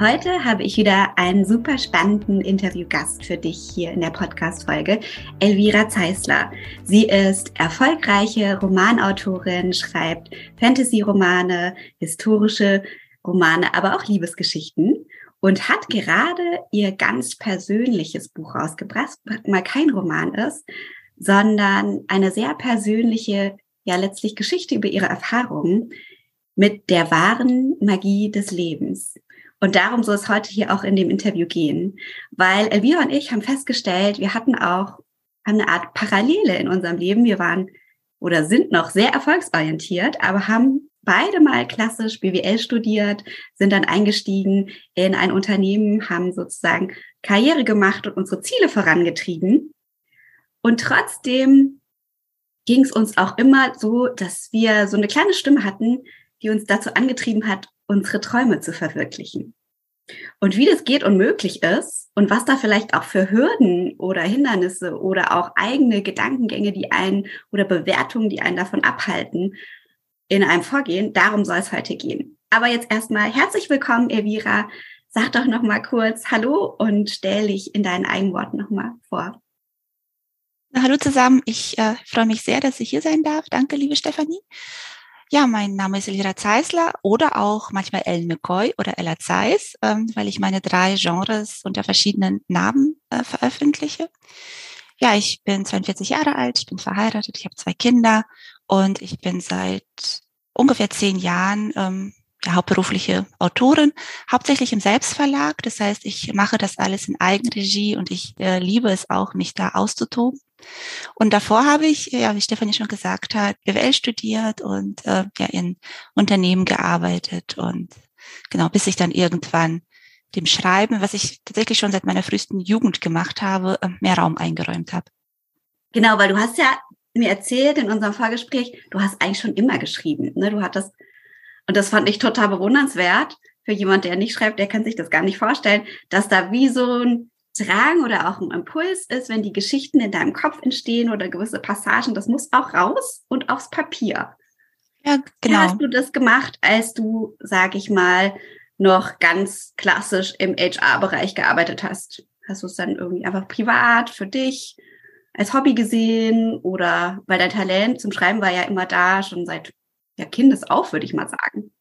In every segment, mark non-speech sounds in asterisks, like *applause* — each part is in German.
Heute habe ich wieder einen super spannenden Interviewgast für dich hier in der Podcast-Folge, Elvira Zeisler. Sie ist erfolgreiche Romanautorin, schreibt Fantasy-Romane, historische Romane, aber auch Liebesgeschichten und hat gerade ihr ganz persönliches Buch rausgebracht, mal kein Roman ist, sondern eine sehr persönliche, ja letztlich Geschichte über ihre Erfahrungen mit der wahren Magie des Lebens. Und darum soll es heute hier auch in dem Interview gehen, weil Elvira und ich haben festgestellt, wir hatten auch eine Art Parallele in unserem Leben. Wir waren oder sind noch sehr erfolgsorientiert, aber haben beide mal klassisch BWL studiert, sind dann eingestiegen in ein Unternehmen, haben sozusagen Karriere gemacht und unsere Ziele vorangetrieben. Und trotzdem ging es uns auch immer so, dass wir so eine kleine Stimme hatten, die uns dazu angetrieben hat, unsere Träume zu verwirklichen. Und wie das geht und möglich ist und was da vielleicht auch für Hürden oder Hindernisse oder auch eigene Gedankengänge, die einen oder Bewertungen, die einen davon abhalten, in einem Vorgehen, darum soll es heute gehen. Aber jetzt erstmal herzlich willkommen, Elvira. Sag doch noch mal kurz Hallo und stell dich in deinen eigenen Worten noch mal vor. Hallo zusammen. Ich äh, freue mich sehr, dass ich hier sein darf. Danke, liebe Stefanie. Ja, mein Name ist Elvira Zeisler oder auch manchmal Ellen McCoy oder Ella Zeiss, ähm, weil ich meine drei Genres unter verschiedenen Namen äh, veröffentliche. Ja, ich bin 42 Jahre alt, ich bin verheiratet, ich habe zwei Kinder und ich bin seit ungefähr zehn Jahren ähm, ja, hauptberufliche Autorin, hauptsächlich im Selbstverlag. Das heißt, ich mache das alles in Eigenregie und ich äh, liebe es auch, mich da auszutoben. Und davor habe ich, ja, wie Stefanie schon gesagt hat, BWL studiert und äh, ja in Unternehmen gearbeitet und genau, bis ich dann irgendwann dem Schreiben, was ich tatsächlich schon seit meiner frühesten Jugend gemacht habe, mehr Raum eingeräumt habe. Genau, weil du hast ja mir erzählt in unserem Vorgespräch, du hast eigentlich schon immer geschrieben. Ne? Du hattest, und das fand ich total bewundernswert für jemand, der nicht schreibt, der kann sich das gar nicht vorstellen, dass da wie so ein Drang oder auch ein Impuls ist, wenn die Geschichten in deinem Kopf entstehen oder gewisse Passagen, das muss auch raus und aufs Papier. Ja, genau. Wie hast du das gemacht, als du, sag ich mal, noch ganz klassisch im HR-Bereich gearbeitet hast? Hast du es dann irgendwie einfach privat für dich als Hobby gesehen oder weil dein Talent zum Schreiben war ja immer da, schon seit ja, Kindes auf, würde ich mal sagen.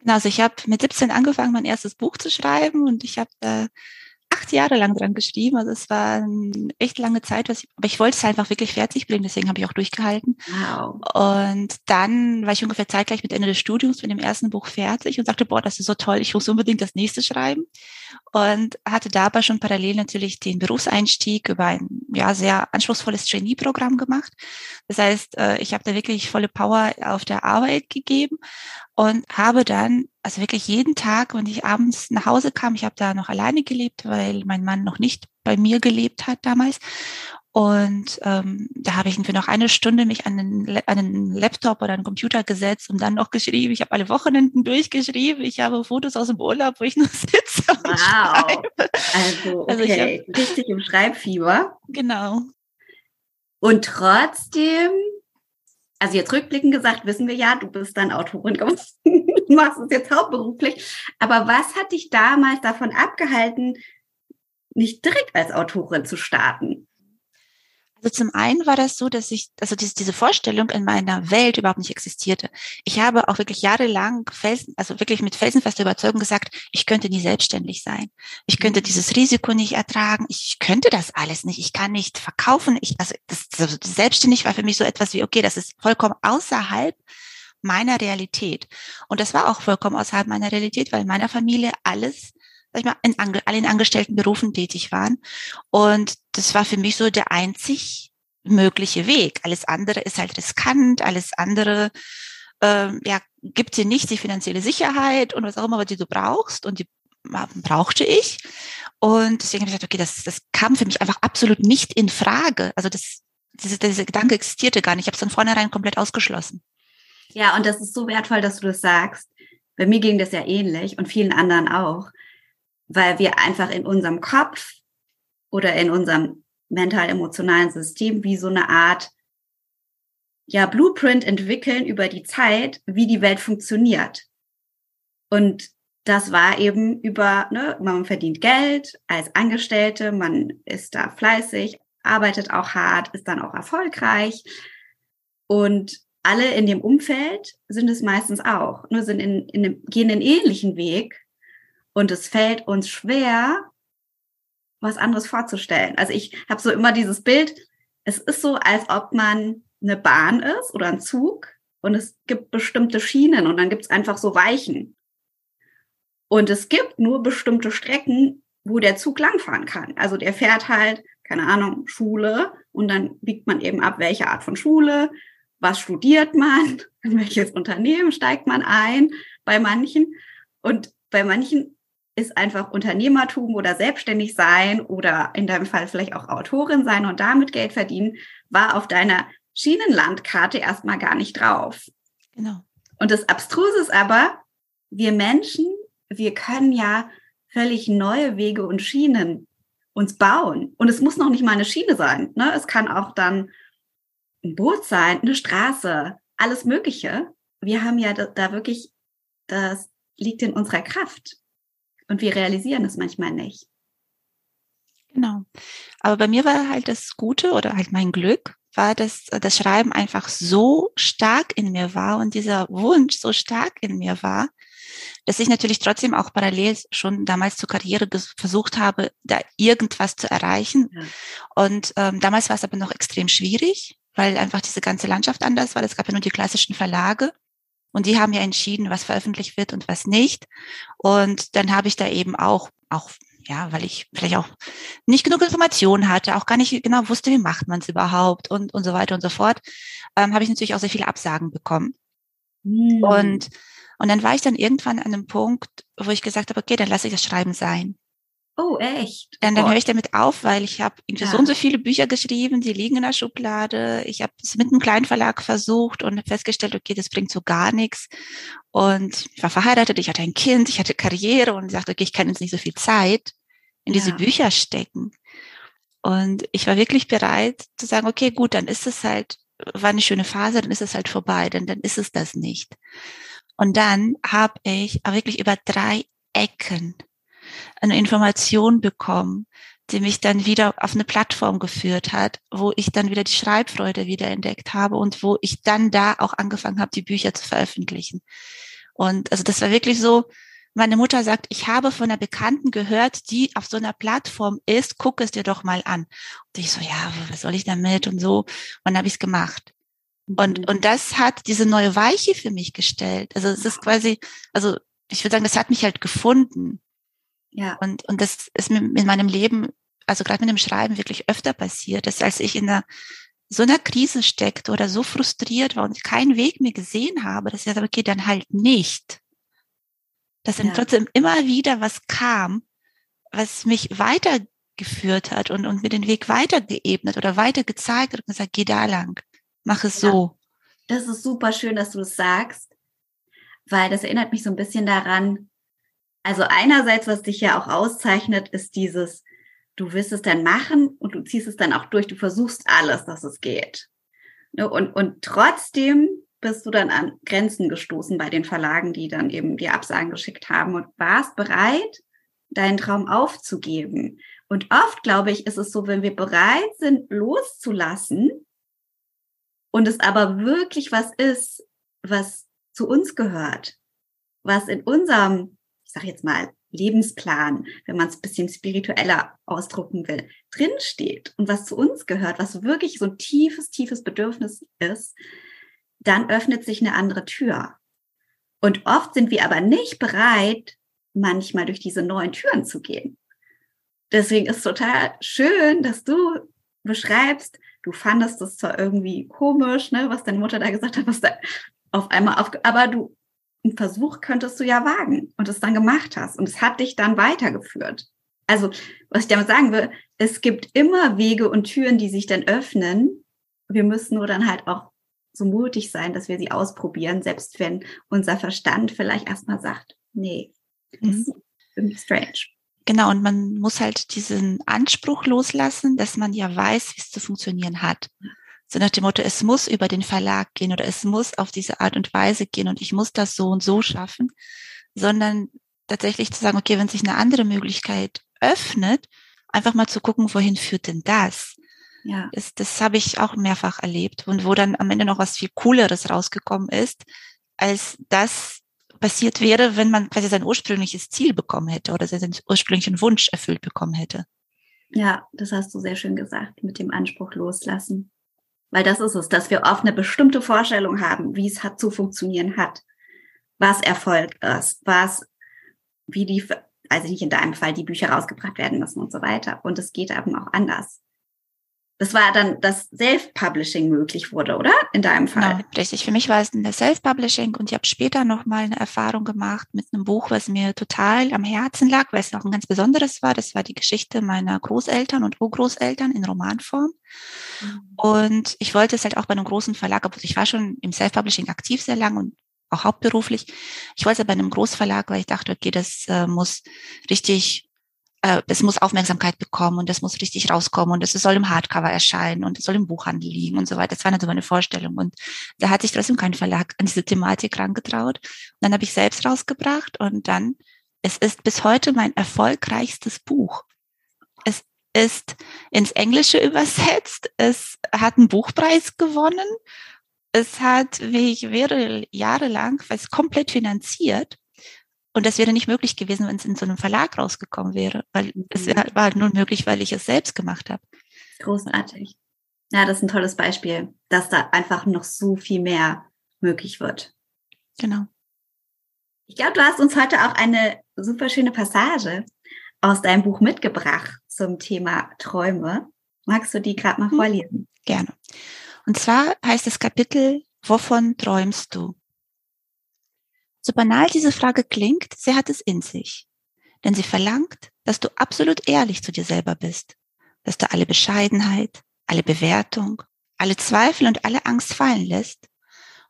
Genau, also ich habe mit 17 angefangen, mein erstes Buch zu schreiben und ich habe äh, acht Jahre lang dran geschrieben. Also es war eine echt lange Zeit, was ich, aber ich wollte es einfach wirklich fertig bringen, deswegen habe ich auch durchgehalten. Wow. Und dann war ich ungefähr zeitgleich mit Ende des Studiums mit dem ersten Buch fertig und sagte, boah, das ist so toll, ich muss unbedingt das nächste schreiben. Und hatte dabei schon parallel natürlich den Berufseinstieg über ein ja, sehr anspruchsvolles Trainee-Programm gemacht. Das heißt, äh, ich habe da wirklich volle Power auf der Arbeit gegeben und habe dann also wirklich jeden Tag, wenn ich abends nach Hause kam, ich habe da noch alleine gelebt, weil mein Mann noch nicht bei mir gelebt hat damals. Und ähm, da habe ich für noch eine Stunde mich an einen, an einen Laptop oder einen Computer gesetzt und dann noch geschrieben. Ich habe alle Wochenenden durchgeschrieben. Ich habe Fotos aus dem Urlaub, wo ich nur *laughs* sitze und wow. schreibe. Also, okay. Also ich hab, richtig im Schreibfieber. Genau. Und trotzdem also jetzt rückblickend gesagt, wissen wir ja, du bist dann Autorin geworden, *laughs* machst es jetzt hauptberuflich. Aber was hat dich damals davon abgehalten, nicht direkt als Autorin zu starten? Also zum einen war das so, dass ich, also diese, diese Vorstellung in meiner Welt überhaupt nicht existierte. Ich habe auch wirklich jahrelang felsen, also wirklich mit felsenfester Überzeugung gesagt, ich könnte nie selbstständig sein. Ich könnte mhm. dieses Risiko nicht ertragen. Ich könnte das alles nicht. Ich kann nicht verkaufen. Ich, also das, also selbstständig war für mich so etwas wie, okay, das ist vollkommen außerhalb meiner Realität. Und das war auch vollkommen außerhalb meiner Realität, weil in meiner Familie alles sag ich mal, in alle in angestellten Berufen tätig waren. Und das war für mich so der einzig mögliche Weg. Alles andere ist halt riskant, alles andere ähm, ja, gibt dir nicht die finanzielle Sicherheit und was auch immer, die du brauchst. Und die brauchte ich. Und deswegen habe ich gesagt, okay, das, das kam für mich einfach absolut nicht in Frage. Also das, diese, dieser Gedanke existierte gar nicht. Ich habe es von vornherein komplett ausgeschlossen. Ja, und das ist so wertvoll, dass du das sagst. Bei mir ging das ja ähnlich und vielen anderen auch weil wir einfach in unserem Kopf oder in unserem mental-emotionalen System wie so eine Art ja, Blueprint entwickeln über die Zeit, wie die Welt funktioniert. Und das war eben über, ne, man verdient Geld als Angestellte, man ist da fleißig, arbeitet auch hart, ist dann auch erfolgreich. Und alle in dem Umfeld sind es meistens auch, nur sind in, in, gehen einen ähnlichen Weg, und es fällt uns schwer, was anderes vorzustellen. Also ich habe so immer dieses Bild, es ist so, als ob man eine Bahn ist oder ein Zug und es gibt bestimmte Schienen und dann gibt es einfach so Weichen. Und es gibt nur bestimmte Strecken, wo der Zug langfahren kann. Also der fährt halt, keine Ahnung, Schule und dann biegt man eben ab, welche Art von Schule, was studiert man, *laughs* in welches Unternehmen steigt man ein bei manchen. Und bei manchen ist einfach Unternehmertum oder selbstständig sein oder in deinem Fall vielleicht auch Autorin sein und damit Geld verdienen, war auf deiner Schienenlandkarte erstmal gar nicht drauf. Genau. Und das Abstruse ist aber, wir Menschen, wir können ja völlig neue Wege und Schienen uns bauen. Und es muss noch nicht mal eine Schiene sein. Ne? Es kann auch dann ein Boot sein, eine Straße, alles Mögliche. Wir haben ja da, da wirklich, das liegt in unserer Kraft. Und wir realisieren es manchmal nicht. Genau. Aber bei mir war halt das Gute oder halt mein Glück, war, dass das Schreiben einfach so stark in mir war und dieser Wunsch so stark in mir war, dass ich natürlich trotzdem auch parallel schon damals zur Karriere versucht habe, da irgendwas zu erreichen. Ja. Und ähm, damals war es aber noch extrem schwierig, weil einfach diese ganze Landschaft anders war. Es gab ja nur die klassischen Verlage. Und die haben ja entschieden, was veröffentlicht wird und was nicht. Und dann habe ich da eben auch, auch ja, weil ich vielleicht auch nicht genug Informationen hatte, auch gar nicht genau wusste, wie macht man es überhaupt und, und so weiter und so fort, ähm, habe ich natürlich auch sehr viele Absagen bekommen. Mhm. Und, und dann war ich dann irgendwann an einem Punkt, wo ich gesagt habe, okay, dann lasse ich das Schreiben sein. Oh, echt? Dann, dann höre ich damit auf, weil ich habe irgendwie ja. so und so viele Bücher geschrieben, die liegen in der Schublade. Ich habe es mit einem kleinen Verlag versucht und festgestellt, okay, das bringt so gar nichts. Und ich war verheiratet, ich hatte ein Kind, ich hatte Karriere und ich sagte, okay, ich kann jetzt nicht so viel Zeit in diese ja. Bücher stecken. Und ich war wirklich bereit zu sagen, okay, gut, dann ist es halt, war eine schöne Phase, dann ist es halt vorbei, denn dann ist es das nicht. Und dann habe ich wirklich über drei Ecken eine Information bekommen, die mich dann wieder auf eine Plattform geführt hat, wo ich dann wieder die Schreibfreude wieder entdeckt habe und wo ich dann da auch angefangen habe, die Bücher zu veröffentlichen. Und also das war wirklich so, meine Mutter sagt, ich habe von einer Bekannten gehört, die auf so einer Plattform ist, guck es dir doch mal an. Und ich so, ja, was soll ich damit und so. Und dann habe ich es gemacht. Und, mhm. und das hat diese neue Weiche für mich gestellt. Also es ist quasi, also ich würde sagen, das hat mich halt gefunden. Ja. Und, und das ist mir in meinem Leben, also gerade mit dem Schreiben wirklich öfter passiert, dass als ich in einer so einer Krise steckte oder so frustriert war und keinen Weg mehr gesehen habe, dass ich sage, okay, dann halt nicht. Dass dann ja. trotzdem immer wieder was kam, was mich weitergeführt hat und, und mir den Weg weitergeebnet oder weiter gezeigt hat und gesagt, geh da lang, mach es ja. so. Das ist super schön, dass du es das sagst, weil das erinnert mich so ein bisschen daran, also einerseits, was dich ja auch auszeichnet, ist dieses, du wirst es dann machen und du ziehst es dann auch durch, du versuchst alles, dass es geht. Ne, und, und trotzdem bist du dann an Grenzen gestoßen bei den Verlagen, die dann eben die Absagen geschickt haben und warst bereit, deinen Traum aufzugeben. Und oft, glaube ich, ist es so, wenn wir bereit sind, loszulassen und es aber wirklich was ist, was zu uns gehört, was in unserem, ich sage jetzt mal, Lebensplan, wenn man es ein bisschen spiritueller ausdrucken will, drinsteht und was zu uns gehört, was wirklich so ein tiefes, tiefes Bedürfnis ist, dann öffnet sich eine andere Tür. Und oft sind wir aber nicht bereit, manchmal durch diese neuen Türen zu gehen. Deswegen ist es total schön, dass du beschreibst, du fandest das zwar irgendwie komisch, ne, was deine Mutter da gesagt hat, was da auf einmal auf, aber du, einen Versuch könntest du ja wagen und es dann gemacht hast und es hat dich dann weitergeführt. Also, was ich damit sagen will, es gibt immer Wege und Türen, die sich dann öffnen. Wir müssen nur dann halt auch so mutig sein, dass wir sie ausprobieren, selbst wenn unser Verstand vielleicht erstmal sagt, nee, das mhm. ist irgendwie strange. Genau, und man muss halt diesen Anspruch loslassen, dass man ja weiß, wie es zu funktionieren hat. So nach dem Motto, es muss über den Verlag gehen oder es muss auf diese Art und Weise gehen und ich muss das so und so schaffen, sondern tatsächlich zu sagen, okay, wenn sich eine andere Möglichkeit öffnet, einfach mal zu gucken, wohin führt denn das? Ja. Das, das habe ich auch mehrfach erlebt und wo dann am Ende noch was viel Cooleres rausgekommen ist, als das passiert wäre, wenn man quasi sein ursprüngliches Ziel bekommen hätte oder seinen ursprünglichen Wunsch erfüllt bekommen hätte. Ja, das hast du sehr schön gesagt, mit dem Anspruch loslassen. Weil das ist es, dass wir oft eine bestimmte Vorstellung haben, wie es hat zu funktionieren hat, was Erfolg ist, was, wie die, also nicht in deinem Fall, die Bücher rausgebracht werden müssen und so weiter. Und es geht eben auch anders. Das war dann, dass Self-Publishing möglich wurde, oder? In deinem Fall. Genau, richtig. Für mich war es in der Self-Publishing und ich habe später nochmal eine Erfahrung gemacht mit einem Buch, was mir total am Herzen lag, weil es noch ein ganz besonderes war. Das war die Geschichte meiner Großeltern und Urgroßeltern in Romanform. Mhm. Und ich wollte es halt auch bei einem großen Verlag, obwohl ich war schon im Self-Publishing aktiv sehr lang und auch hauptberuflich. Ich wollte es bei einem Großverlag, weil ich dachte, okay, das äh, muss richtig äh, es muss Aufmerksamkeit bekommen und das muss richtig rauskommen und es soll im Hardcover erscheinen und es soll im Buchhandel liegen und so weiter. Das war natürlich meine Vorstellung. Und da hat sich trotzdem kein Verlag an diese Thematik rangetraut. Und dann habe ich selbst rausgebracht und dann, es ist bis heute mein erfolgreichstes Buch. Es ist ins Englische übersetzt. Es hat einen Buchpreis gewonnen. Es hat, wie ich wäre, jahrelang, es komplett finanziert. Und das wäre nicht möglich gewesen, wenn es in so einem Verlag rausgekommen wäre, weil mhm. es war halt nur möglich, weil ich es selbst gemacht habe. Großartig. Ja, das ist ein tolles Beispiel, dass da einfach noch so viel mehr möglich wird. Genau. Ich glaube, du hast uns heute auch eine super schöne Passage aus deinem Buch mitgebracht zum Thema Träume. Magst du die gerade mal mhm. vorlesen? Gerne. Und zwar heißt das Kapitel, wovon träumst du? So banal diese Frage klingt, sie hat es in sich. Denn sie verlangt, dass du absolut ehrlich zu dir selber bist, dass du alle Bescheidenheit, alle Bewertung, alle Zweifel und alle Angst fallen lässt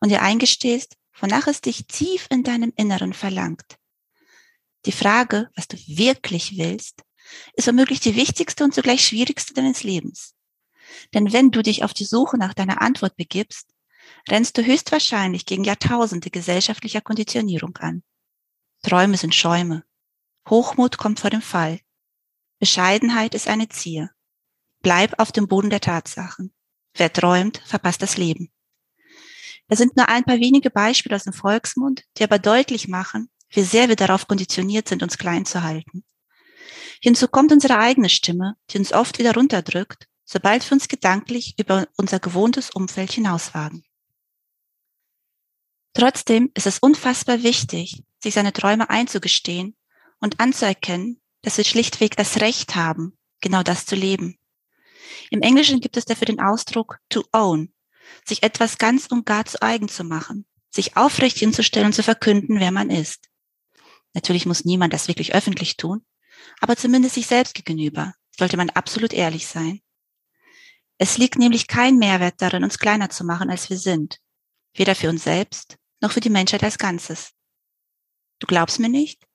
und dir eingestehst, wonach es dich tief in deinem Inneren verlangt. Die Frage, was du wirklich willst, ist womöglich die wichtigste und zugleich schwierigste deines Lebens. Denn wenn du dich auf die Suche nach deiner Antwort begibst, rennst du höchstwahrscheinlich gegen Jahrtausende gesellschaftlicher Konditionierung an. Träume sind Schäume. Hochmut kommt vor dem Fall. Bescheidenheit ist eine Zier. Bleib auf dem Boden der Tatsachen. Wer träumt, verpasst das Leben. Das sind nur ein paar wenige Beispiele aus dem Volksmund, die aber deutlich machen, wie sehr wir darauf konditioniert sind, uns klein zu halten. Hinzu kommt unsere eigene Stimme, die uns oft wieder runterdrückt, sobald wir uns gedanklich über unser gewohntes Umfeld hinauswagen. Trotzdem ist es unfassbar wichtig, sich seine Träume einzugestehen und anzuerkennen, dass wir schlichtweg das Recht haben, genau das zu leben. Im Englischen gibt es dafür den Ausdruck to own, sich etwas ganz und gar zu eigen zu machen, sich aufrecht hinzustellen und zu verkünden, wer man ist. Natürlich muss niemand das wirklich öffentlich tun, aber zumindest sich selbst gegenüber sollte man absolut ehrlich sein. Es liegt nämlich kein Mehrwert darin, uns kleiner zu machen, als wir sind, weder für uns selbst noch für die Menschheit als Ganzes. Du glaubst mir nicht?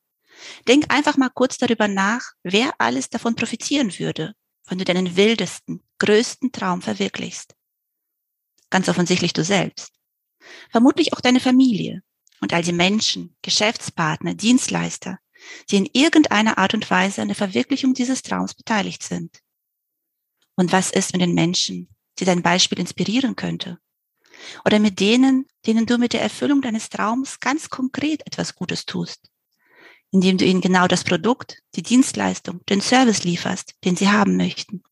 Denk einfach mal kurz darüber nach, wer alles davon profitieren würde, wenn du deinen wildesten, größten Traum verwirklichst. Ganz offensichtlich du selbst. Vermutlich auch deine Familie und all die Menschen, Geschäftspartner, Dienstleister, die in irgendeiner Art und Weise an der Verwirklichung dieses Traums beteiligt sind. Und was ist mit den Menschen, die dein Beispiel inspirieren könnte? Oder mit denen, denen du mit der Erfüllung deines Traums ganz konkret etwas Gutes tust, indem du ihnen genau das Produkt, die Dienstleistung, den Service lieferst, den sie haben möchten.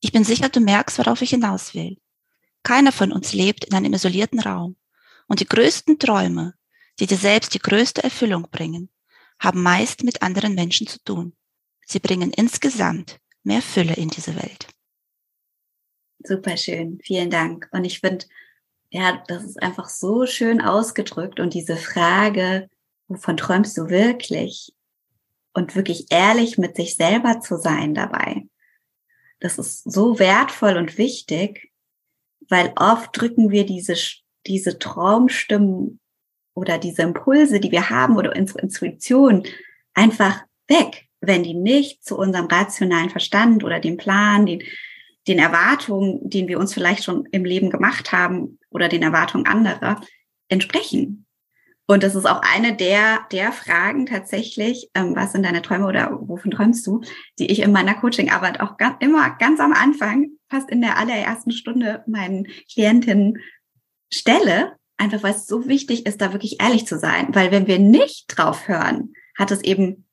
Ich bin sicher, du merkst, worauf ich hinaus will. Keiner von uns lebt in einem isolierten Raum. Und die größten Träume, die dir selbst die größte Erfüllung bringen, haben meist mit anderen Menschen zu tun. Sie bringen insgesamt mehr Fülle in diese Welt. Super schön, vielen Dank. Und ich finde, ja, das ist einfach so schön ausgedrückt und diese Frage, wovon träumst du wirklich? Und wirklich ehrlich mit sich selber zu sein dabei. Das ist so wertvoll und wichtig, weil oft drücken wir diese, diese Traumstimmen oder diese Impulse, die wir haben oder unsere Intuition einfach weg, wenn die nicht zu unserem rationalen Verstand oder dem Plan, den, den Erwartungen, den wir uns vielleicht schon im Leben gemacht haben oder den Erwartungen anderer entsprechen. Und das ist auch eine der, der Fragen tatsächlich, ähm, was sind deine Träume oder wovon träumst du, die ich in meiner Coachingarbeit auch ganz, immer ganz am Anfang, fast in der allerersten Stunde meinen Klientinnen stelle, einfach weil es so wichtig ist, da wirklich ehrlich zu sein. Weil wenn wir nicht drauf hören, hat es eben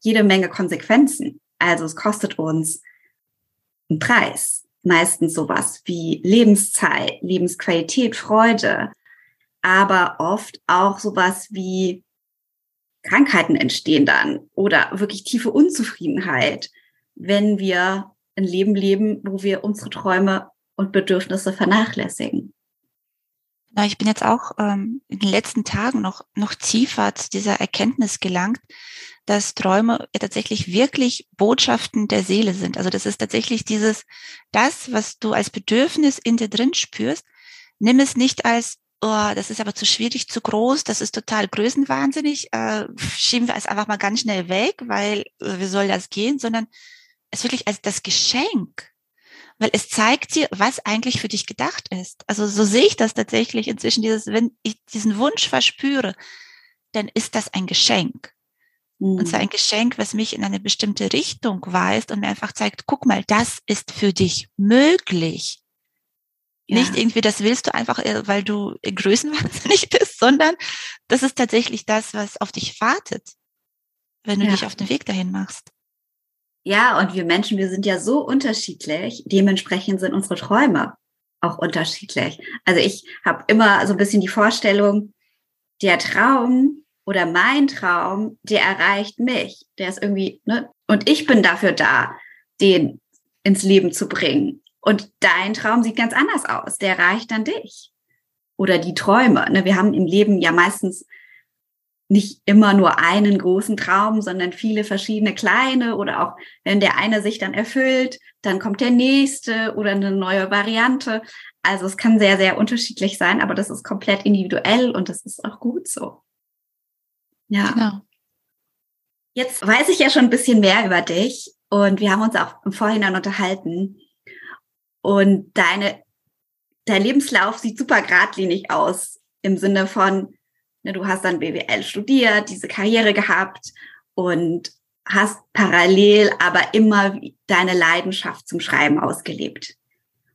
jede Menge Konsequenzen. Also es kostet uns einen Preis. Meistens sowas wie Lebenszeit, Lebensqualität, Freude, aber oft auch sowas wie Krankheiten entstehen dann oder wirklich tiefe Unzufriedenheit, wenn wir ein Leben leben, wo wir unsere Träume und Bedürfnisse vernachlässigen. Na, ich bin jetzt auch ähm, in den letzten Tagen noch, noch tiefer zu dieser Erkenntnis gelangt, dass Träume ja tatsächlich wirklich Botschaften der Seele sind. Also das ist tatsächlich dieses, das, was du als Bedürfnis in dir drin spürst, nimm es nicht als oh, das ist aber zu schwierig, zu groß, das ist total größenwahnsinnig, äh, *laughs* schieben wir es einfach mal ganz schnell weg, weil äh, wie soll das gehen, sondern es wirklich als das Geschenk, weil es zeigt dir, was eigentlich für dich gedacht ist. Also so sehe ich das tatsächlich inzwischen, dieses, wenn ich diesen Wunsch verspüre, dann ist das ein Geschenk. Mhm. Und zwar ein Geschenk, was mich in eine bestimmte Richtung weist und mir einfach zeigt, guck mal, das ist für dich möglich. Ja. Nicht irgendwie, das willst du einfach, äh, weil du größenwahnsinnig *laughs* bist, sondern das ist tatsächlich das, was auf dich wartet, wenn du ja. dich auf den Weg dahin machst. Ja, und wir Menschen, wir sind ja so unterschiedlich. Dementsprechend sind unsere Träume auch unterschiedlich. Also ich habe immer so ein bisschen die Vorstellung, der Traum oder mein Traum, der erreicht mich. Der ist irgendwie, ne? Und ich bin dafür da, den ins Leben zu bringen. Und dein Traum sieht ganz anders aus. Der reicht dann dich. Oder die Träume. Ne? Wir haben im Leben ja meistens nicht immer nur einen großen Traum, sondern viele verschiedene kleine oder auch wenn der eine sich dann erfüllt, dann kommt der nächste oder eine neue Variante. Also es kann sehr, sehr unterschiedlich sein, aber das ist komplett individuell und das ist auch gut so. Ja. Genau. Jetzt weiß ich ja schon ein bisschen mehr über dich und wir haben uns auch im Vorhinein unterhalten. Und deine, dein Lebenslauf sieht super geradlinig aus im Sinne von, du hast dann BWL studiert, diese Karriere gehabt und hast parallel aber immer deine Leidenschaft zum Schreiben ausgelebt.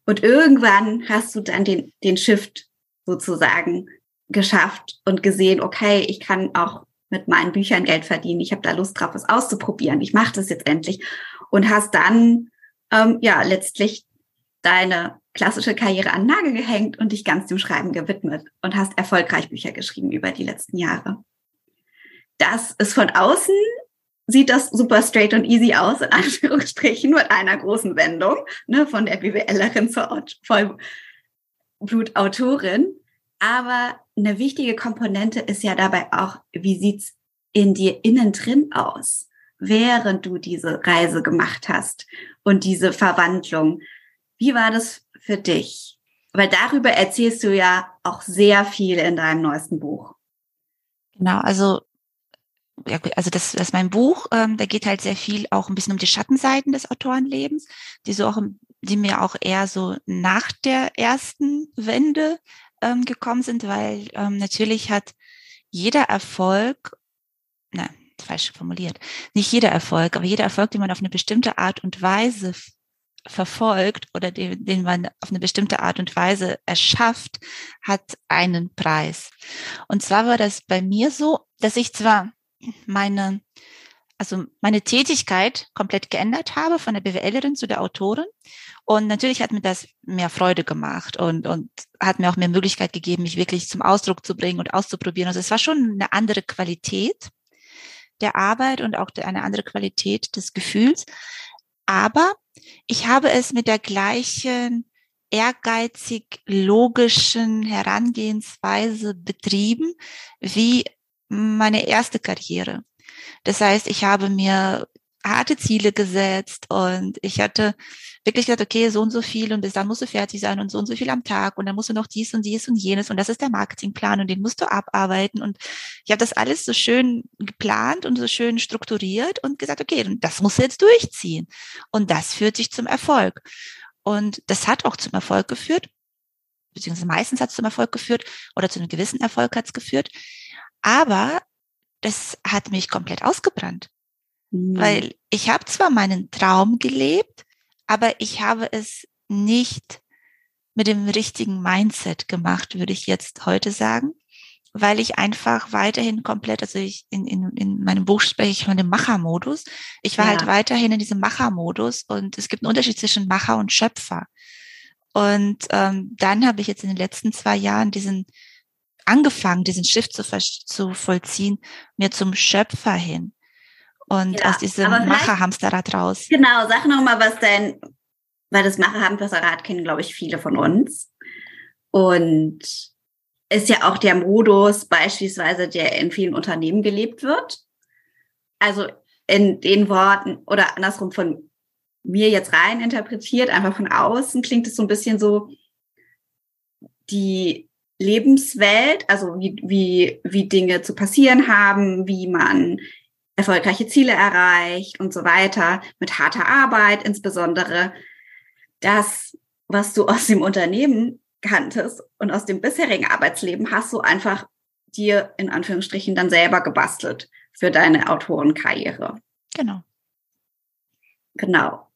Und irgendwann hast du dann den, den Shift sozusagen geschafft und gesehen, okay, ich kann auch mit meinen Büchern Geld verdienen. Ich habe da Lust drauf, es auszuprobieren. Ich mache das jetzt endlich. Und hast dann ähm, ja letztlich deine klassische Karriere an Nagel gehängt und dich ganz dem Schreiben gewidmet und hast erfolgreich Bücher geschrieben über die letzten Jahre. Das ist von außen, sieht das super straight und easy aus, in *laughs* Anführungsstrichen, mit einer großen Wendung, ne, von der BWLerin zur Vollblutautorin. Aber eine wichtige Komponente ist ja dabei auch, wie sieht's in dir innen drin aus, während du diese Reise gemacht hast und diese Verwandlung wie war das für dich? Weil darüber erzählst du ja auch sehr viel in deinem neuesten Buch. Genau, also ja, also das, das ist mein Buch, ähm, da geht halt sehr viel auch ein bisschen um die Schattenseiten des Autorenlebens, die so auch, die mir auch eher so nach der ersten Wende ähm, gekommen sind, weil ähm, natürlich hat jeder Erfolg na, falsch formuliert, nicht jeder Erfolg, aber jeder Erfolg, den man auf eine bestimmte Art und Weise verfolgt oder den, den man auf eine bestimmte Art und Weise erschafft, hat einen Preis. Und zwar war das bei mir so, dass ich zwar meine, also meine Tätigkeit komplett geändert habe von der BWLerin zu der Autorin. Und natürlich hat mir das mehr Freude gemacht und, und hat mir auch mehr Möglichkeit gegeben, mich wirklich zum Ausdruck zu bringen und auszuprobieren. Also es war schon eine andere Qualität der Arbeit und auch eine andere Qualität des Gefühls. Aber ich habe es mit der gleichen ehrgeizig logischen Herangehensweise betrieben wie meine erste Karriere. Das heißt, ich habe mir harte Ziele gesetzt und ich hatte wirklich gesagt, okay, so und so viel und bis dann musst du fertig sein und so und so viel am Tag und dann musst du noch dies und dies und jenes und das ist der Marketingplan und den musst du abarbeiten und ich habe das alles so schön geplant und so schön strukturiert und gesagt, okay, das musst du jetzt durchziehen und das führt dich zum Erfolg und das hat auch zum Erfolg geführt, beziehungsweise meistens hat es zum Erfolg geführt oder zu einem gewissen Erfolg hat es geführt, aber das hat mich komplett ausgebrannt. Mhm. Weil ich habe zwar meinen Traum gelebt, aber ich habe es nicht mit dem richtigen Mindset gemacht, würde ich jetzt heute sagen, weil ich einfach weiterhin komplett, also ich in, in, in meinem Buch spreche ich von dem Machermodus. Ich war halt ja. halt weiterhin in diesem Machermodus und es gibt einen Unterschied zwischen Macher und Schöpfer. Und ähm, dann habe ich jetzt in den letzten zwei Jahren diesen angefangen, diesen Shift zu, zu vollziehen, mir zum Schöpfer hin und ja, aus diesem Macherhamsterrad raus. Genau, sag nochmal, was dein, weil das Macherhamsterrad kennen, glaube ich, viele von uns. Und ist ja auch der Modus beispielsweise, der in vielen Unternehmen gelebt wird. Also in den Worten oder andersrum von mir jetzt rein interpretiert, einfach von außen klingt es so ein bisschen so, die Lebenswelt, also wie, wie, wie Dinge zu passieren haben, wie man erfolgreiche Ziele erreicht und so weiter, mit harter Arbeit insbesondere. Das, was du aus dem Unternehmen kanntest und aus dem bisherigen Arbeitsleben, hast du einfach dir in Anführungsstrichen dann selber gebastelt für deine Autorenkarriere. Genau. Genau.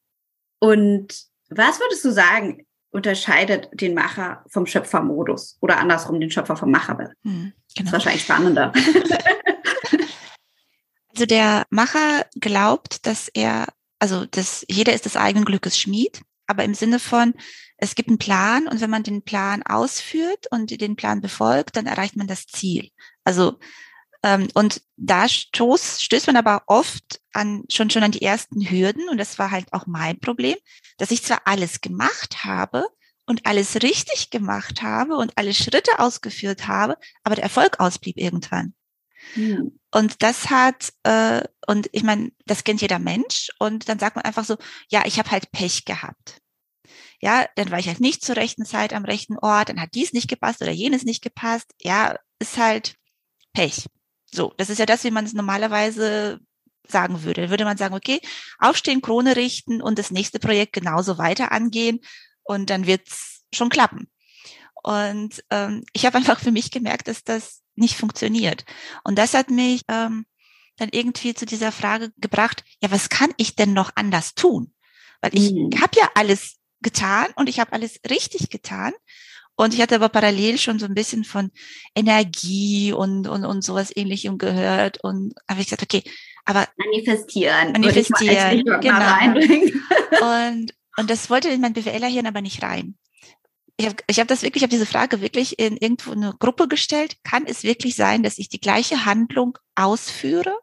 Und was würdest du sagen, unterscheidet den Macher vom Schöpfermodus oder andersrum den Schöpfer vom Macher? Hm, genau. Das ist wahrscheinlich spannender. *laughs* Also der Macher glaubt, dass er, also dass jeder ist des eigenen Glückes Schmied, aber im Sinne von, es gibt einen Plan und wenn man den Plan ausführt und den Plan befolgt, dann erreicht man das Ziel. Also ähm, und da stoß, stößt man aber oft an, schon, schon an die ersten Hürden und das war halt auch mein Problem, dass ich zwar alles gemacht habe und alles richtig gemacht habe und alle Schritte ausgeführt habe, aber der Erfolg ausblieb irgendwann. Mhm. Und das hat, äh, und ich meine, das kennt jeder Mensch. Und dann sagt man einfach so, ja, ich habe halt Pech gehabt. Ja, dann war ich halt nicht zur rechten Zeit am rechten Ort, dann hat dies nicht gepasst oder jenes nicht gepasst. Ja, ist halt Pech. So, das ist ja das, wie man es normalerweise sagen würde. Dann würde man sagen, okay, aufstehen, Krone richten und das nächste Projekt genauso weiter angehen und dann wird's schon klappen. Und ähm, ich habe *laughs* einfach für mich gemerkt, dass das nicht funktioniert. Und das hat mich ähm, dann irgendwie zu dieser Frage gebracht, ja, was kann ich denn noch anders tun? Weil ich mhm. habe ja alles getan und ich habe alles richtig getan. Und ich hatte aber parallel schon so ein bisschen von Energie und, und, und sowas ähnlichem gehört. Und habe ich gesagt, okay, aber manifestieren. Manifestieren, genau. Und, und das wollte in mein BWLer-Hirn aber nicht rein ich habe ich hab das wirklich, ich habe diese Frage wirklich in irgendwo eine Gruppe gestellt. Kann es wirklich sein, dass ich die gleiche Handlung ausführe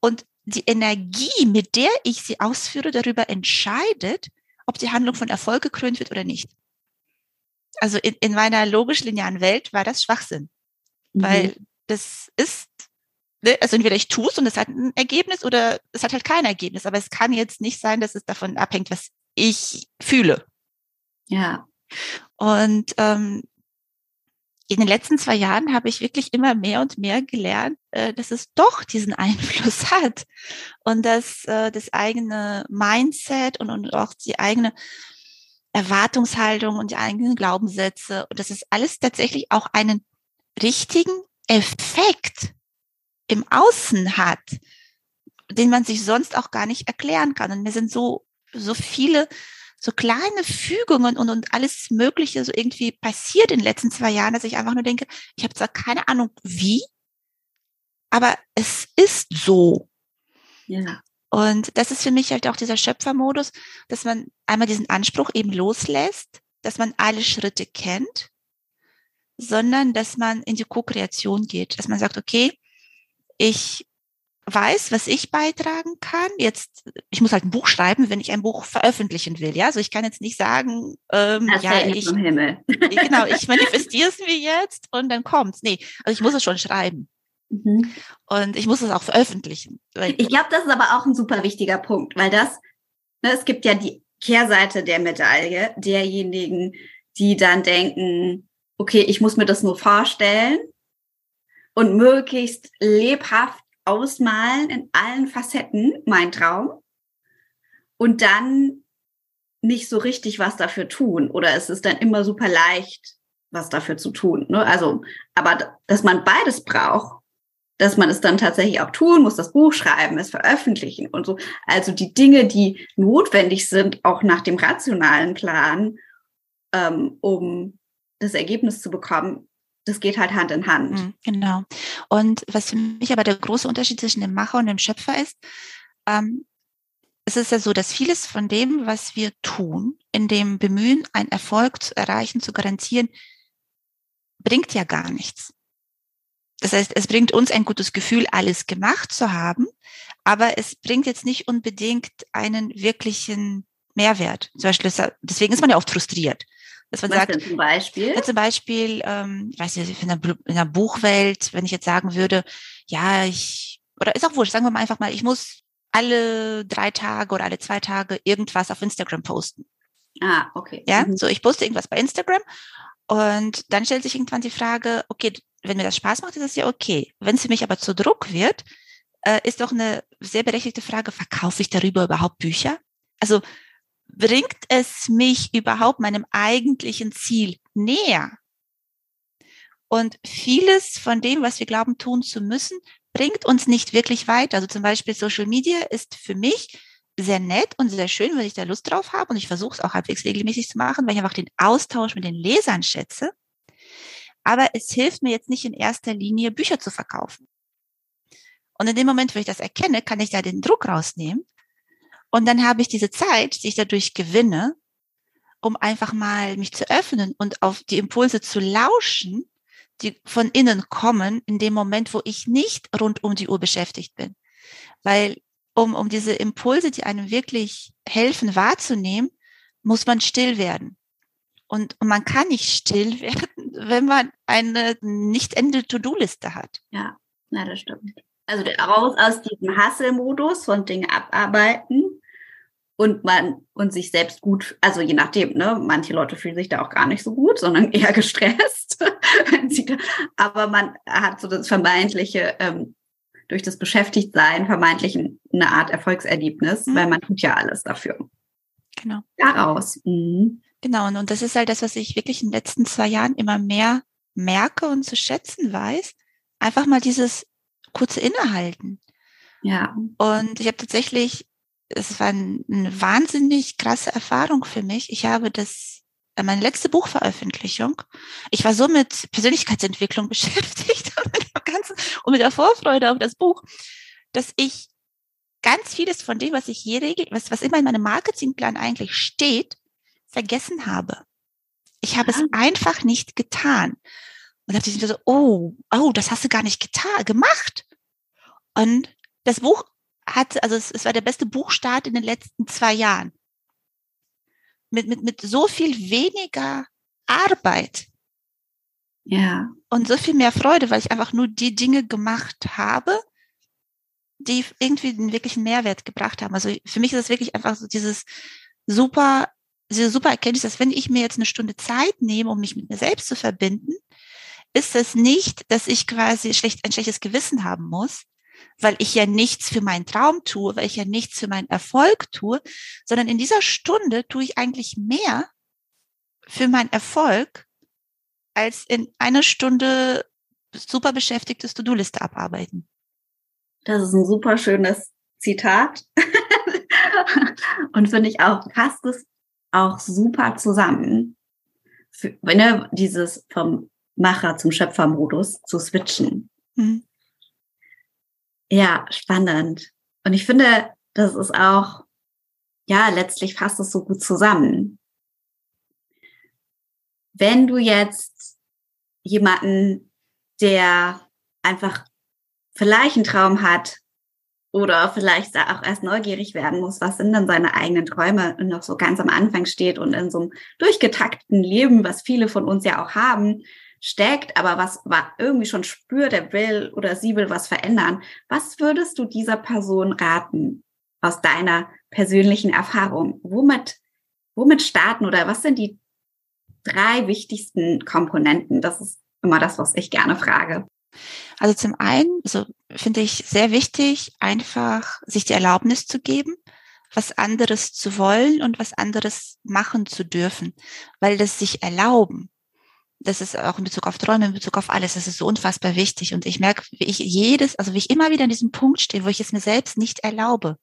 und die Energie, mit der ich sie ausführe, darüber entscheidet, ob die Handlung von Erfolg gekrönt wird oder nicht? Also in, in meiner logisch-linearen Welt war das Schwachsinn, mhm. weil das ist ne, also entweder ich tue es und es hat ein Ergebnis oder es hat halt kein Ergebnis. Aber es kann jetzt nicht sein, dass es davon abhängt, was ich fühle. Ja. Und ähm, in den letzten zwei Jahren habe ich wirklich immer mehr und mehr gelernt, äh, dass es doch diesen *laughs* Einfluss hat und dass äh, das eigene Mindset und, und auch die eigene Erwartungshaltung und die eigenen Glaubenssätze und dass es alles tatsächlich auch einen richtigen Effekt im Außen hat, den man sich sonst auch gar nicht erklären kann. Und mir sind so, so viele so kleine Fügungen und, und alles Mögliche so irgendwie passiert in den letzten zwei Jahren, dass ich einfach nur denke, ich habe zwar keine Ahnung wie, aber es ist so. Ja. Und das ist für mich halt auch dieser Schöpfermodus, dass man einmal diesen Anspruch eben loslässt, dass man alle Schritte kennt, sondern dass man in die Co-Kreation geht, dass man sagt, okay, ich weiß, was ich beitragen kann. Jetzt, ich muss halt ein Buch schreiben, wenn ich ein Buch veröffentlichen will. Ja, also ich kann jetzt nicht sagen, ähm, das ja, ich, Himmel. genau, ich manifestiere es mir jetzt und dann kommt's. Nee, also ich muss es schon schreiben. Mhm. Und ich muss es auch veröffentlichen. Ich glaube, das ist aber auch ein super wichtiger Punkt, weil das, ne, es gibt ja die Kehrseite der Medaille derjenigen, die dann denken, okay, ich muss mir das nur vorstellen und möglichst lebhaft ausmalen in allen Facetten, mein Traum, und dann nicht so richtig was dafür tun. Oder es ist dann immer super leicht, was dafür zu tun. Ne? Also, aber dass man beides braucht, dass man es dann tatsächlich auch tun muss, das Buch schreiben, es veröffentlichen und so. Also die Dinge, die notwendig sind, auch nach dem rationalen Plan, ähm, um das Ergebnis zu bekommen, das geht halt Hand in Hand. Mhm, genau. Und was für mich aber der große Unterschied zwischen dem Macher und dem Schöpfer ist, ähm, es ist ja so, dass vieles von dem, was wir tun, in dem Bemühen, einen Erfolg zu erreichen, zu garantieren, bringt ja gar nichts. Das heißt, es bringt uns ein gutes Gefühl, alles gemacht zu haben, aber es bringt jetzt nicht unbedingt einen wirklichen Mehrwert. Zum Beispiel, deswegen ist man ja oft frustriert. Dass man Was sagt, zum Beispiel? Ja, zum Beispiel, ähm, ich weiß nicht, in der, in der Buchwelt, wenn ich jetzt sagen würde, ja, ich, oder ist auch wurscht, sagen wir mal einfach mal, ich muss alle drei Tage oder alle zwei Tage irgendwas auf Instagram posten. Ah, okay. Ja, mhm. so ich poste irgendwas bei Instagram und dann stellt sich irgendwann die Frage, okay, wenn mir das Spaß macht, ist das ja okay. Wenn es für mich aber zu Druck wird, äh, ist doch eine sehr berechtigte Frage, verkaufe ich darüber überhaupt Bücher? Also bringt es mich überhaupt meinem eigentlichen Ziel näher? Und vieles von dem, was wir glauben tun zu müssen, bringt uns nicht wirklich weiter. Also zum Beispiel Social Media ist für mich sehr nett und sehr schön, wenn ich da Lust drauf habe. Und ich versuche es auch halbwegs regelmäßig zu machen, weil ich einfach den Austausch mit den Lesern schätze. Aber es hilft mir jetzt nicht in erster Linie, Bücher zu verkaufen. Und in dem Moment, wo ich das erkenne, kann ich da den Druck rausnehmen und dann habe ich diese Zeit, die ich dadurch gewinne, um einfach mal mich zu öffnen und auf die Impulse zu lauschen, die von innen kommen, in dem Moment, wo ich nicht rund um die Uhr beschäftigt bin. Weil um, um diese Impulse, die einem wirklich helfen wahrzunehmen, muss man still werden. Und, und man kann nicht still *laughs* werden, wenn man eine nicht ende To-Do-Liste hat. Ja, na, das stimmt. Also raus aus diesem Hustle-Modus von Dingen abarbeiten und man und sich selbst gut, also je nachdem, ne, manche Leute fühlen sich da auch gar nicht so gut, sondern *laughs* eher gestresst. *laughs* aber man hat so das vermeintliche, ähm, durch das Beschäftigtsein vermeintlich eine Art Erfolgserlebnis, mhm. weil man tut ja alles dafür. Genau. Daraus. Mhm. Genau, und, und das ist halt das, was ich wirklich in den letzten zwei Jahren immer mehr merke und zu schätzen weiß. Einfach mal dieses kurze Innehalten. Ja. Und ich habe tatsächlich es war eine wahnsinnig krasse Erfahrung für mich. Ich habe das, äh, meine letzte Buchveröffentlichung, ich war so mit Persönlichkeitsentwicklung *laughs* beschäftigt und mit, der ganzen, und mit der Vorfreude auf das Buch, dass ich ganz vieles von dem, was ich hier regel, was, was immer in meinem Marketingplan eigentlich steht, vergessen habe. Ich habe es einfach nicht getan. Und dachte ich so, oh, oh, das hast du gar nicht getan, gemacht. Und das Buch hat, also es, es war der beste Buchstart in den letzten zwei Jahren. Mit, mit, mit so viel weniger Arbeit. Ja. Und so viel mehr Freude, weil ich einfach nur die Dinge gemacht habe, die irgendwie einen wirklichen Mehrwert gebracht haben. Also für mich ist es wirklich einfach so dieses super, diese super Erkenntnis, dass wenn ich mir jetzt eine Stunde Zeit nehme, um mich mit mir selbst zu verbinden, ist es nicht, dass ich quasi schlecht, ein schlechtes Gewissen haben muss, weil ich ja nichts für meinen Traum tue, weil ich ja nichts für meinen Erfolg tue, sondern in dieser Stunde tue ich eigentlich mehr für meinen Erfolg, als in einer Stunde super beschäftigtes To-Do-Liste abarbeiten. Das ist ein super schönes Zitat. *laughs* und finde ich auch, passt es auch super zusammen. Für, ne, dieses vom Macher zum Schöpfermodus zu switchen. Mhm. Ja, spannend. Und ich finde, das ist auch, ja, letztlich fasst es so gut zusammen. Wenn du jetzt jemanden, der einfach vielleicht einen Traum hat oder vielleicht auch erst neugierig werden muss, was sind denn seine eigenen Träume und noch so ganz am Anfang steht und in so einem durchgetakteten Leben, was viele von uns ja auch haben, steckt, aber was war irgendwie schon spürt, er will oder sie will was verändern. Was würdest du dieser Person raten aus deiner persönlichen Erfahrung? Womit, womit starten oder was sind die drei wichtigsten Komponenten? Das ist immer das, was ich gerne frage. Also zum einen, also finde ich sehr wichtig, einfach sich die Erlaubnis zu geben, was anderes zu wollen und was anderes machen zu dürfen, weil das sich erlauben. Das ist auch in Bezug auf Träume, in Bezug auf alles, das ist so unfassbar wichtig. Und ich merke, wie ich jedes, also wie ich immer wieder an diesem Punkt stehe, wo ich es mir selbst nicht erlaube.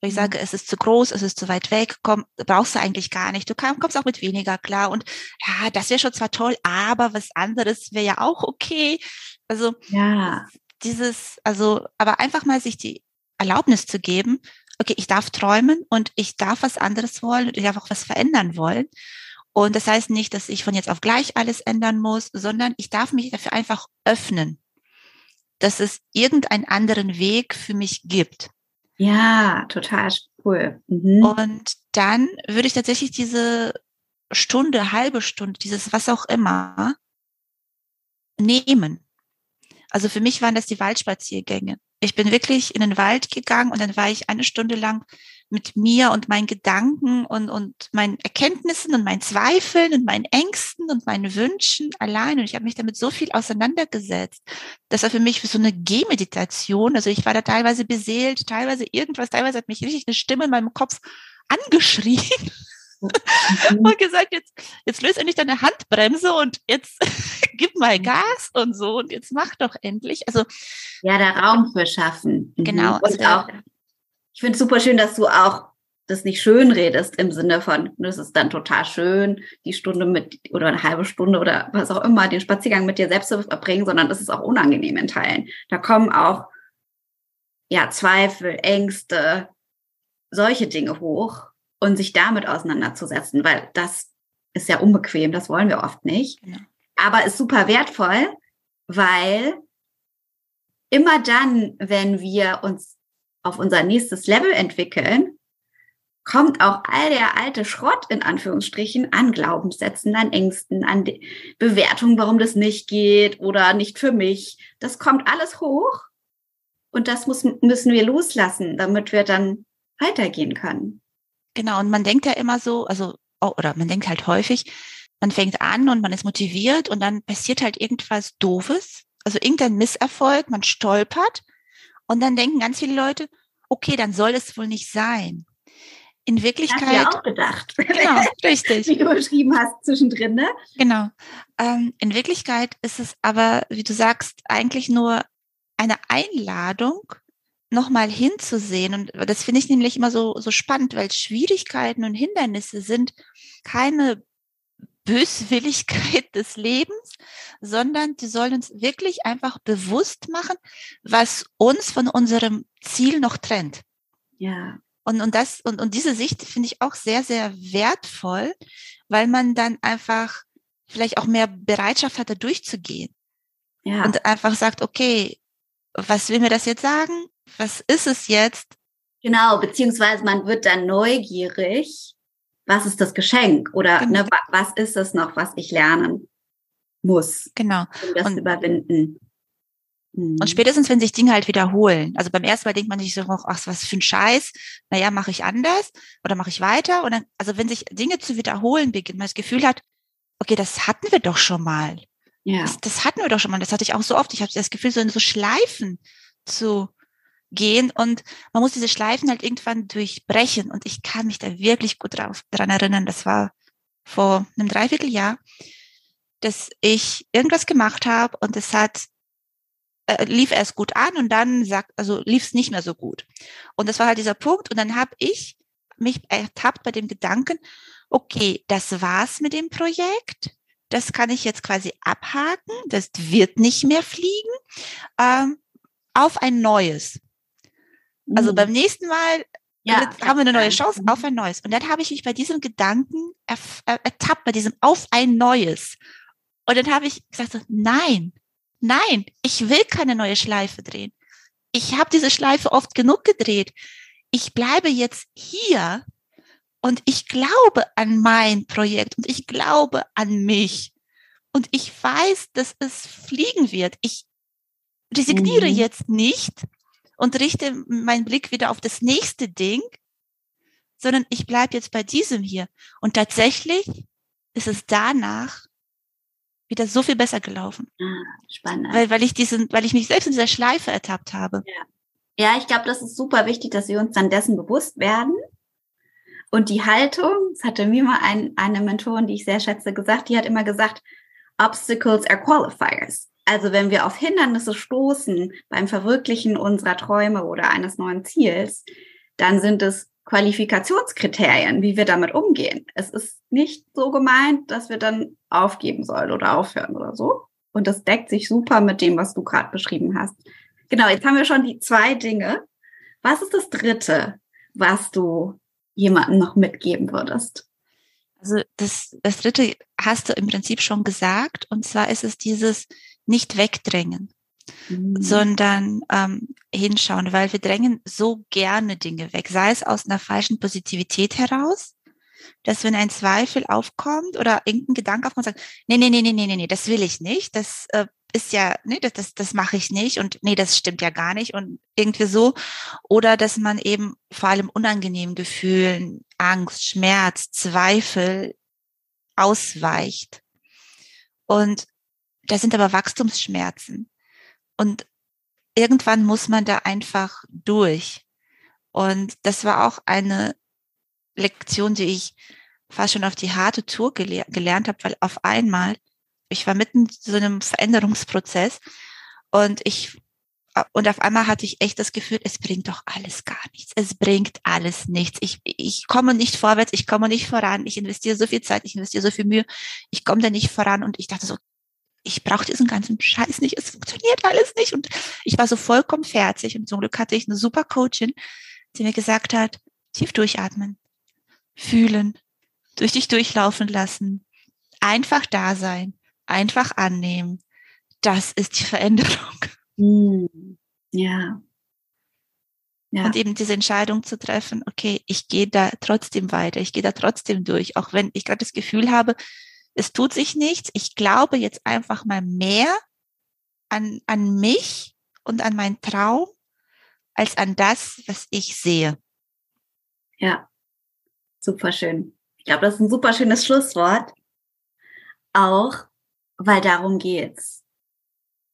Wo ich mhm. sage, es ist zu groß, es ist zu weit weg, komm, brauchst du eigentlich gar nicht. Du kommst auch mit weniger klar. Und ja, das wäre schon zwar toll, aber was anderes wäre ja auch okay. Also ja. dieses, also, aber einfach mal sich die Erlaubnis zu geben, okay, ich darf träumen und ich darf was anderes wollen und ich darf auch was verändern wollen. Und das heißt nicht, dass ich von jetzt auf gleich alles ändern muss, sondern ich darf mich dafür einfach öffnen, dass es irgendeinen anderen Weg für mich gibt. Ja, total cool. Mhm. Und dann würde ich tatsächlich diese Stunde, halbe Stunde, dieses was auch immer nehmen also für mich waren das die Waldspaziergänge. Ich bin wirklich in den Wald gegangen und dann war ich eine Stunde lang mit mir und meinen Gedanken und, und meinen Erkenntnissen und meinen Zweifeln und meinen Ängsten und meinen Wünschen allein. Und ich habe mich damit so viel auseinandergesetzt. Das war für mich so eine Gehmeditation. Also ich war da teilweise beseelt, teilweise irgendwas, teilweise hat mich richtig eine Stimme in meinem Kopf angeschrien. Mhm. und gesagt, jetzt, jetzt löse endlich deine Handbremse und jetzt *laughs* gib mal Gas und so und jetzt mach doch endlich. Also ja, da Raum für schaffen. Mhm. Genau. Und auch, ich finde es super schön, dass du auch das nicht schön redest im Sinne von, das ist dann total schön, die Stunde mit oder eine halbe Stunde oder was auch immer, den Spaziergang mit dir selbst zu verbringen, sondern das ist auch unangenehm in Teilen. Da kommen auch ja Zweifel, Ängste, solche Dinge hoch und sich damit auseinanderzusetzen, weil das ist ja unbequem, das wollen wir oft nicht. Genau. Aber ist super wertvoll, weil immer dann, wenn wir uns auf unser nächstes Level entwickeln, kommt auch all der alte Schrott in Anführungsstrichen an Glaubenssätzen, an Ängsten, an Bewertungen, warum das nicht geht oder nicht für mich. Das kommt alles hoch und das muss, müssen wir loslassen, damit wir dann weitergehen können. Genau, und man denkt ja immer so, also, oh, oder man denkt halt häufig, man fängt an und man ist motiviert und dann passiert halt irgendwas Doofes, also irgendein Misserfolg, man stolpert und dann denken ganz viele Leute, okay, dann soll es wohl nicht sein. In Wirklichkeit. Hast du ja auch gedacht. Genau, richtig. *laughs* Wie du beschrieben hast zwischendrin, ne? Genau. Ähm, in Wirklichkeit ist es aber, wie du sagst, eigentlich nur eine Einladung, nochmal hinzusehen. Und das finde ich nämlich immer so, so spannend, weil Schwierigkeiten und Hindernisse sind keine Böswilligkeit *laughs* des Lebens, sondern die sollen uns wirklich einfach bewusst machen, was uns von unserem Ziel noch trennt. Ja. Und, und das, und, und diese Sicht finde ich auch sehr, sehr wertvoll, weil man dann einfach vielleicht auch mehr Bereitschaft hat, da durchzugehen. Ja. Und einfach sagt, okay, was will mir das jetzt sagen? Was ist es jetzt? Genau, beziehungsweise man wird dann neugierig, was ist das Geschenk oder genau. ne, was ist es noch, was ich lernen muss, genau. um das und, überwinden. Hm. Und spätestens, wenn sich Dinge halt wiederholen. Also beim ersten Mal denkt man sich so, ach, was für ein Scheiß. Naja, mache ich anders oder mache ich weiter? Und dann, also wenn sich Dinge zu wiederholen beginnen, man das Gefühl hat, okay, das hatten wir doch schon mal. Ja. Das, das hatten wir doch schon mal. Das hatte ich auch so oft. Ich habe das Gefühl, so in so Schleifen zu gehen und man muss diese Schleifen halt irgendwann durchbrechen und ich kann mich da wirklich gut drauf, dran erinnern, das war vor einem Dreivierteljahr, dass ich irgendwas gemacht habe und es hat äh, lief erst gut an und dann sagt, also lief es nicht mehr so gut. Und das war halt dieser Punkt. Und dann habe ich mich ertappt bei dem Gedanken, okay, das war's mit dem Projekt. Das kann ich jetzt quasi abhaken. Das wird nicht mehr fliegen. Ähm, auf ein neues. Also mhm. beim nächsten Mal ja, haben wir eine neue Chance auf ein neues. Und dann habe ich mich bei diesem Gedanken ertappt, bei diesem auf ein neues. Und dann habe ich gesagt, so, nein, nein, ich will keine neue Schleife drehen. Ich habe diese Schleife oft genug gedreht. Ich bleibe jetzt hier und ich glaube an mein Projekt und ich glaube an mich. Und ich weiß, dass es fliegen wird. Ich resigniere mhm. jetzt nicht und richte meinen Blick wieder auf das nächste Ding, sondern ich bleibe jetzt bei diesem hier. Und tatsächlich ist es danach wieder so viel besser gelaufen. Ah, spannend. Weil, weil ich diesen, weil ich mich selbst in dieser Schleife ertappt habe. Ja, ja ich glaube, das ist super wichtig, dass wir uns dann dessen bewusst werden. Und die Haltung, das hatte mir mal ein, eine Mentorin, die ich sehr schätze, gesagt, die hat immer gesagt, Obstacles are qualifiers. Also wenn wir auf Hindernisse stoßen beim Verwirklichen unserer Träume oder eines neuen Ziels, dann sind es Qualifikationskriterien, wie wir damit umgehen. Es ist nicht so gemeint, dass wir dann aufgeben sollen oder aufhören oder so. Und das deckt sich super mit dem, was du gerade beschrieben hast. Genau, jetzt haben wir schon die zwei Dinge. Was ist das dritte, was du jemandem noch mitgeben würdest? Also das, das dritte hast du im Prinzip schon gesagt. Und zwar ist es dieses nicht wegdrängen mhm. sondern ähm, hinschauen, weil wir drängen so gerne Dinge weg, sei es aus einer falschen Positivität heraus, dass wenn ein Zweifel aufkommt oder irgendein Gedanke aufkommt, sagt, nee, nee, nee, nee, nee, nee, das will ich nicht, das äh, ist ja, nee, das, das, das mache ich nicht und nee, das stimmt ja gar nicht und irgendwie so. Oder dass man eben vor allem unangenehmen Gefühlen, Angst, Schmerz, Zweifel ausweicht. Und das sind aber Wachstumsschmerzen. Und irgendwann muss man da einfach durch. Und das war auch eine Lektion, die ich fast schon auf die harte Tour gele gelernt habe, weil auf einmal, ich war mitten in so einem Veränderungsprozess und ich und auf einmal hatte ich echt das Gefühl, es bringt doch alles gar nichts. Es bringt alles nichts. Ich, ich komme nicht vorwärts, ich komme nicht voran. Ich investiere so viel Zeit, ich investiere so viel Mühe, ich komme da nicht voran. Und ich dachte so, ich brauche diesen ganzen Scheiß nicht, es funktioniert alles nicht. Und ich war so vollkommen fertig. Und zum Glück hatte ich eine super Coachin, die mir gesagt hat, tief durchatmen, fühlen, durch dich durchlaufen lassen, einfach da sein, einfach annehmen. Das ist die Veränderung. Hm. Ja. Ja. Und eben diese Entscheidung zu treffen, okay, ich gehe da trotzdem weiter, ich gehe da trotzdem durch, auch wenn ich gerade das Gefühl habe, es tut sich nichts. Ich glaube jetzt einfach mal mehr an, an mich und an meinen Traum als an das, was ich sehe. Ja, super schön. Ich glaube, das ist ein super schönes Schlusswort. Auch, weil darum geht's.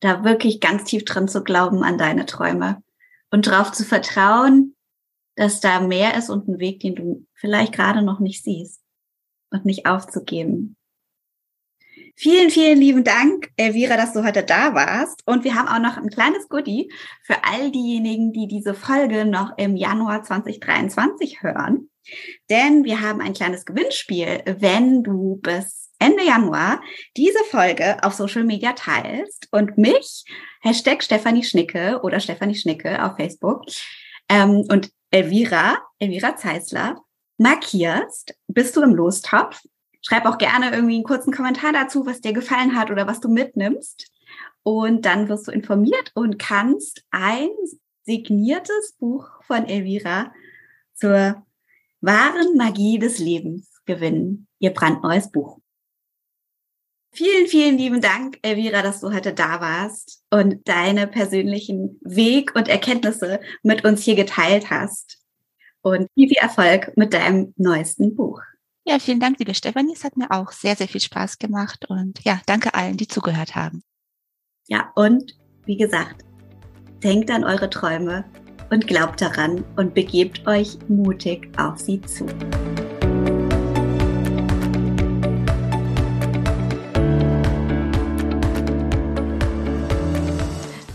Da wirklich ganz tief dran zu glauben an deine Träume und darauf zu vertrauen, dass da mehr ist und ein Weg, den du vielleicht gerade noch nicht siehst und nicht aufzugeben. Vielen, vielen lieben Dank, Elvira, dass du heute da warst. Und wir haben auch noch ein kleines Goodie für all diejenigen, die diese Folge noch im Januar 2023 hören. Denn wir haben ein kleines Gewinnspiel, wenn du bis Ende Januar diese Folge auf Social Media teilst und mich, Hashtag Stefanie Schnicke oder Stefanie Schnicke auf Facebook ähm, und Elvira, Elvira Zeisler, markierst, bist du im Lostopf Schreib auch gerne irgendwie einen kurzen Kommentar dazu, was dir gefallen hat oder was du mitnimmst. Und dann wirst du informiert und kannst ein signiertes Buch von Elvira zur wahren Magie des Lebens gewinnen. Ihr brandneues Buch. Vielen, vielen lieben Dank, Elvira, dass du heute da warst und deine persönlichen Weg und Erkenntnisse mit uns hier geteilt hast. Und viel, Erfolg mit deinem neuesten Buch. Ja, vielen Dank, liebe Stefanie. Es hat mir auch sehr, sehr viel Spaß gemacht und ja, danke allen, die zugehört haben. Ja, und wie gesagt, denkt an eure Träume und glaubt daran und begebt euch mutig auf sie zu.